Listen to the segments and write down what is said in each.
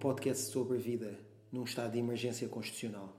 podcast sobre vida num estado de emergência constitucional.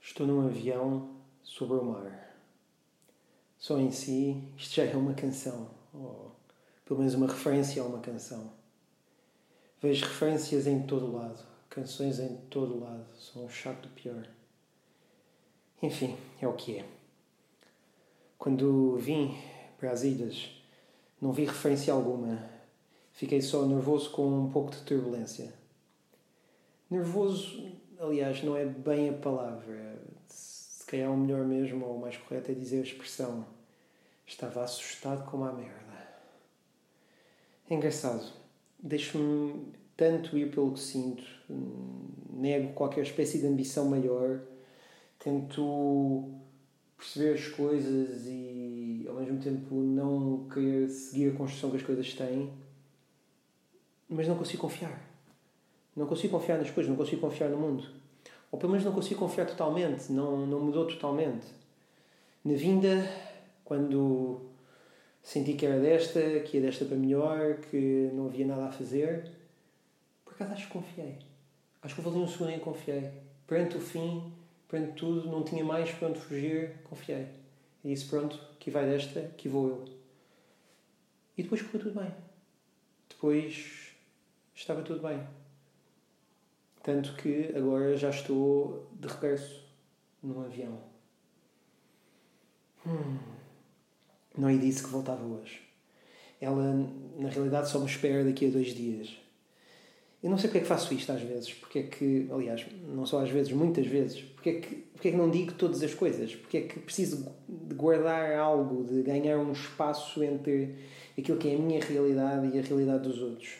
Estou num avião sobre o mar. Só em si, isto já é uma canção, ou pelo menos uma referência a uma canção. Vejo referências em todo lado, canções em todo lado, são um chato do pior. Enfim, é o que é. Quando vim para as ilhas, não vi referência alguma. Fiquei só nervoso com um pouco de turbulência. Nervoso, aliás, não é bem a palavra. Se calhar o melhor mesmo, ou o mais correto, é dizer a expressão. Estava assustado como a merda. É engraçado. Deixo-me tanto ir pelo que sinto. Nego qualquer espécie de ambição maior. Tento perceber as coisas e ao mesmo tempo não querer seguir a construção que as coisas têm, mas não consigo confiar. Não consigo confiar nas coisas, não consigo confiar no mundo. Ou pelo menos não consigo confiar totalmente, não, não mudou totalmente. Na vinda, quando senti que era desta, que ia desta para melhor, que não havia nada a fazer, por acaso acho que confiei. Acho que eu falei um segundo e confiei. Perante o fim, perante tudo, não tinha mais para onde fugir, confiei. E disse: Pronto, que vai desta, que vou eu. E depois ficou tudo bem. Depois estava tudo bem. Tanto que agora já estou de regresso num avião. Hum. Não lhe disse que voltava hoje. Ela, na realidade, só me espera daqui a dois dias. Eu não sei porque é que faço isto às vezes, porque é que, aliás, não só às vezes, muitas vezes, porque é que, porque é que não digo todas as coisas, porque é que preciso de guardar algo, de ganhar um espaço entre aquilo que é a minha realidade e a realidade dos outros.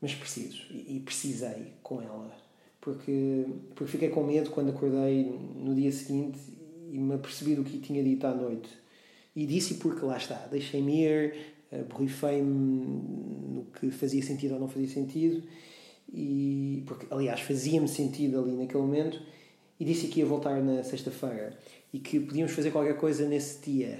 Mas preciso, e precisei com ela, porque, porque fiquei com medo quando acordei no dia seguinte e me apercebi do que tinha dito à noite. E disse porque lá está, deixei-me ir, borrifei-me no que fazia sentido ou não fazia sentido, e, porque, aliás, fazia-me sentido ali naquele momento, e disse que ia voltar na sexta-feira e que podíamos fazer qualquer coisa nesse dia.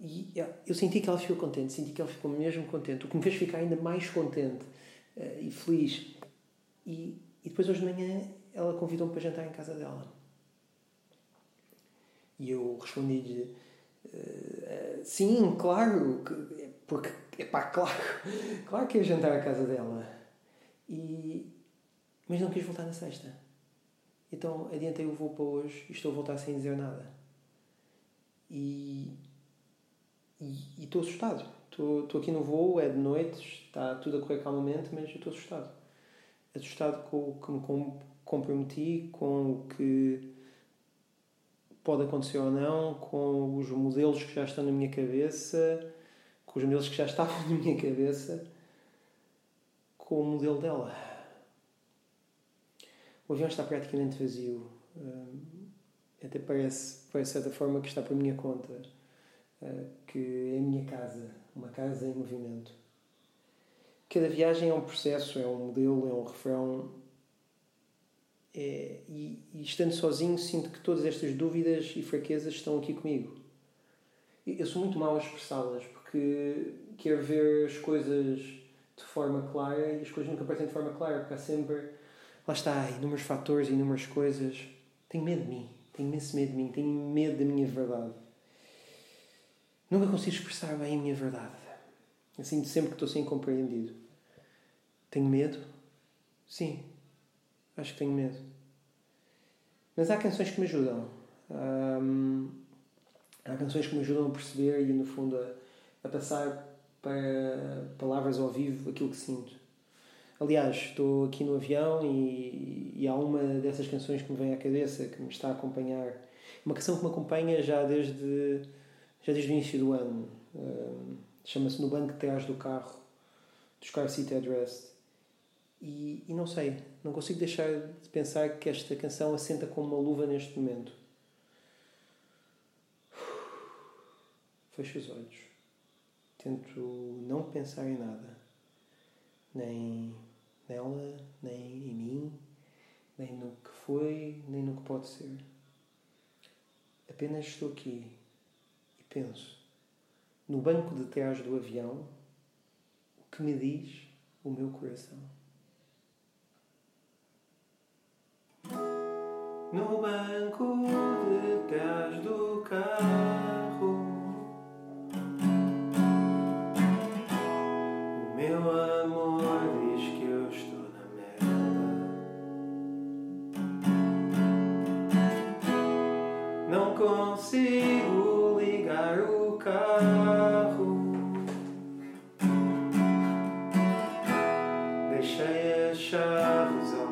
E eu senti que ela ficou contente, senti que ela ficou mesmo contente, o que me fez ficar ainda mais contente uh, e feliz. E, e depois, hoje de manhã, ela convidou-me para jantar em casa dela. E eu respondi-lhe Uh, sim, claro, porque, epá, claro, claro que ia jantar à casa dela. E, mas não quis voltar na sexta. Então adiantei o voo para hoje e estou a voltar sem dizer nada. E, e, estou assustado. Estou, estou aqui no voo, é de noite, está tudo a correr calmamente, mas eu estou assustado. Assustado com o que me comprometi, com o que pode acontecer ou não, com os modelos que já estão na minha cabeça, com os modelos que já estavam na minha cabeça, com o modelo dela. O avião está praticamente vazio. Até parece, de certa forma, que está por minha conta. Hum, que é a minha casa, uma casa em movimento. Cada viagem é um processo, é um modelo, é um refrão, é, e, e, estando sozinho, sinto que todas estas dúvidas e fraquezas estão aqui comigo. Eu sou muito mau a expressá-las porque quero ver as coisas de forma clara e as coisas nunca aparecem de forma clara porque há sempre, lá está, inúmeros fatores, inúmeras coisas. Tenho medo de mim, tenho imenso medo de mim, tenho medo da minha verdade. Nunca consigo expressar bem a minha verdade. Assim, sempre que estou sem compreendido. Tenho medo? Sim, Acho que tenho medo. Mas há canções que me ajudam. Hum, há canções que me ajudam a perceber e, no fundo, a, a passar para palavras ao vivo aquilo que sinto. Aliás, estou aqui no avião e, e, há uma dessas canções que me vem à cabeça, que me está a acompanhar. Uma canção que me acompanha já desde, já desde o início do ano. Um, Chama-se No Banco de Trás do Carro, dos Car Seat Headrest. E, e não sei, não consigo deixar de pensar que esta canção assenta como uma luva neste momento. Fecho os olhos. Tento não pensar em nada. Nem nela, nem em mim, nem no que foi, nem no que pode ser. Apenas estou aqui e penso no banco de trás do avião o que me diz o meu coração. No banco de trás do carro. Shaya Shavuzo.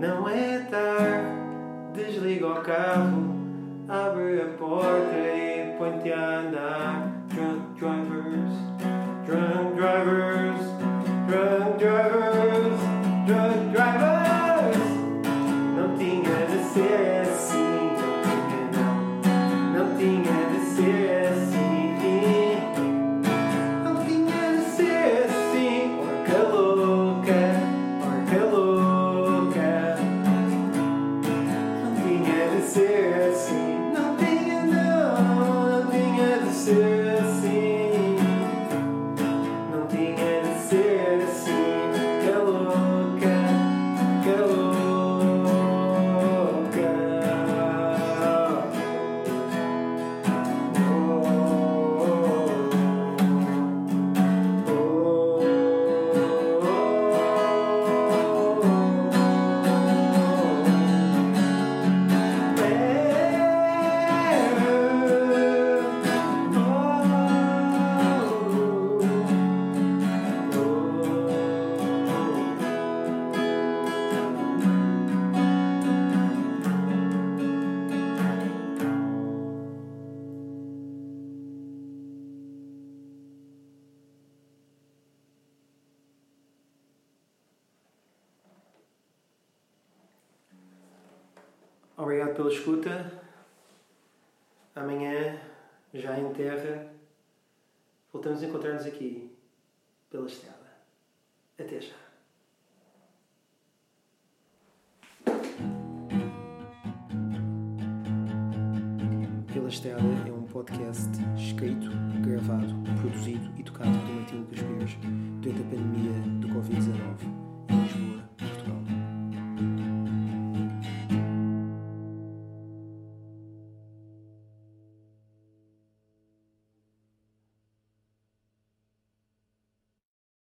Não é tarde, desliga o carro, abre a porta e põe-te a andar. Obrigado pela escuta. Amanhã, já em terra, voltamos a encontrar-nos aqui, pela estrada. Até já. Pela Estrada é um podcast escrito, gravado, produzido e tocado por Martim Lucas Pires durante a pandemia do Covid-19